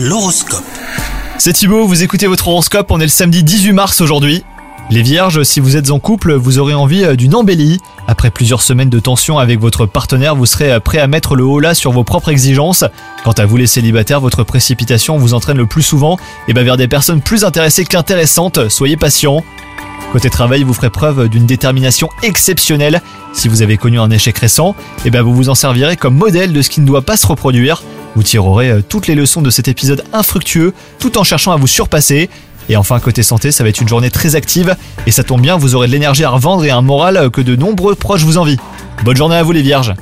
L'horoscope. C'est Thibaut, vous écoutez votre horoscope, on est le samedi 18 mars aujourd'hui. Les vierges, si vous êtes en couple, vous aurez envie euh, d'une embellie. Après plusieurs semaines de tension avec votre partenaire, vous serez euh, prêt à mettre le haut là sur vos propres exigences. Quant à vous les célibataires, votre précipitation vous entraîne le plus souvent et vers des personnes plus intéressées qu'intéressantes, soyez patients. Côté travail, vous ferez preuve d'une détermination exceptionnelle. Si vous avez connu un échec récent, et ben vous vous en servirez comme modèle de ce qui ne doit pas se reproduire. Vous tirerez euh, toutes les leçons de cet épisode infructueux tout en cherchant à vous surpasser. Et enfin, côté santé, ça va être une journée très active et ça tombe bien, vous aurez de l'énergie à revendre et un moral que de nombreux proches vous envient. Bonne journée à vous les vierges